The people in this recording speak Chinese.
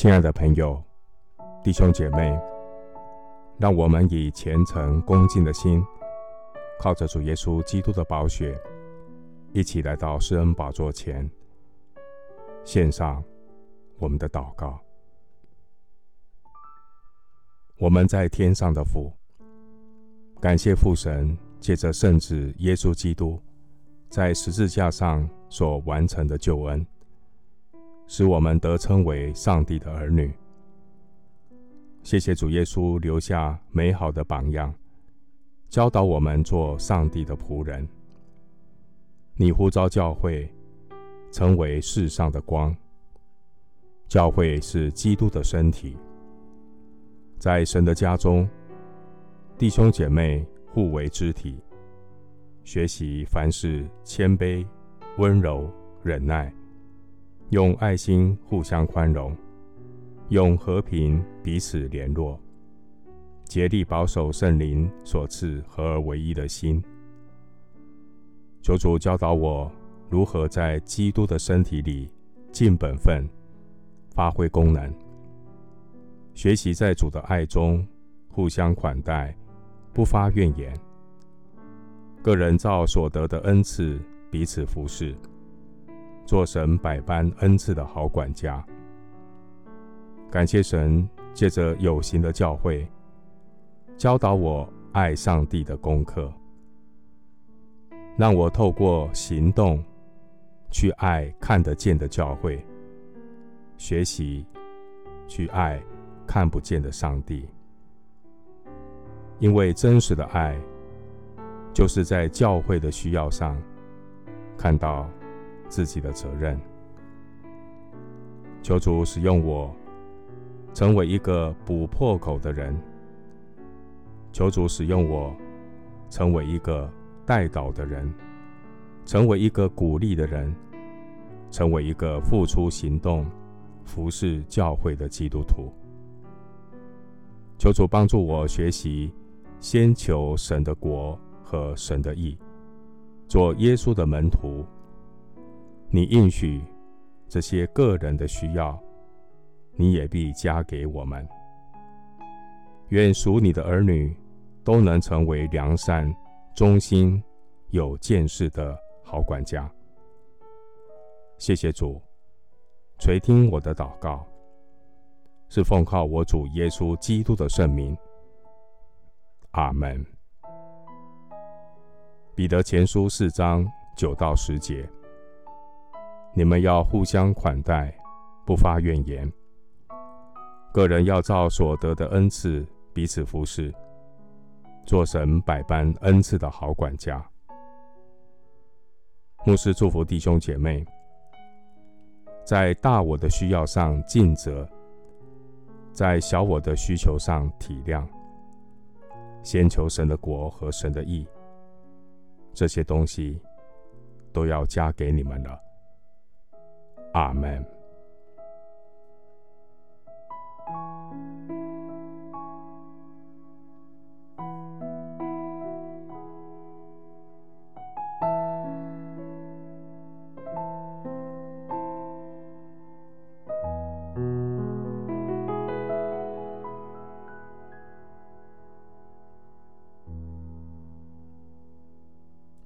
亲爱的朋友、弟兄姐妹，让我们以虔诚恭敬的心，靠着主耶稣基督的宝血，一起来到施恩宝座前，献上我们的祷告。我们在天上的父，感谢父神借着圣子耶稣基督在十字架上所完成的救恩。使我们得称为上帝的儿女。谢谢主耶稣留下美好的榜样，教导我们做上帝的仆人。你呼召教会成为世上的光，教会是基督的身体。在神的家中，弟兄姐妹互为肢体，学习凡事谦卑、温柔、忍耐。用爱心互相宽容，用和平彼此联络，竭力保守圣灵所赐合而为一的心。求主教导我如何在基督的身体里尽本分，发挥功能。学习在主的爱中互相款待，不发怨言。个人照所得的恩赐彼此服侍。做神百般恩赐的好管家，感谢神借着有形的教会，教导我爱上帝的功课，让我透过行动去爱看得见的教会，学习去爱看不见的上帝，因为真实的爱就是在教会的需要上看到。自己的责任，求主使用我，成为一个补破口的人。求主使用我，成为一个代祷的人，成为一个鼓励的人，成为一个付出行动、服侍教会的基督徒。求主帮助我学习，先求神的国和神的义，做耶稣的门徒。你应许这些个人的需要，你也必加给我们。愿属你的儿女都能成为良善、忠心、有见识的好管家。谢谢主，垂听我的祷告，是奉靠我主耶稣基督的圣名。阿门。彼得前书四章九到十节。你们要互相款待，不发怨言。个人要照所得的恩赐彼此服侍，做神百般恩赐的好管家。牧师祝福弟兄姐妹，在大我的需要上尽责，在小我的需求上体谅，先求神的国和神的义，这些东西都要加给你们了。阿门。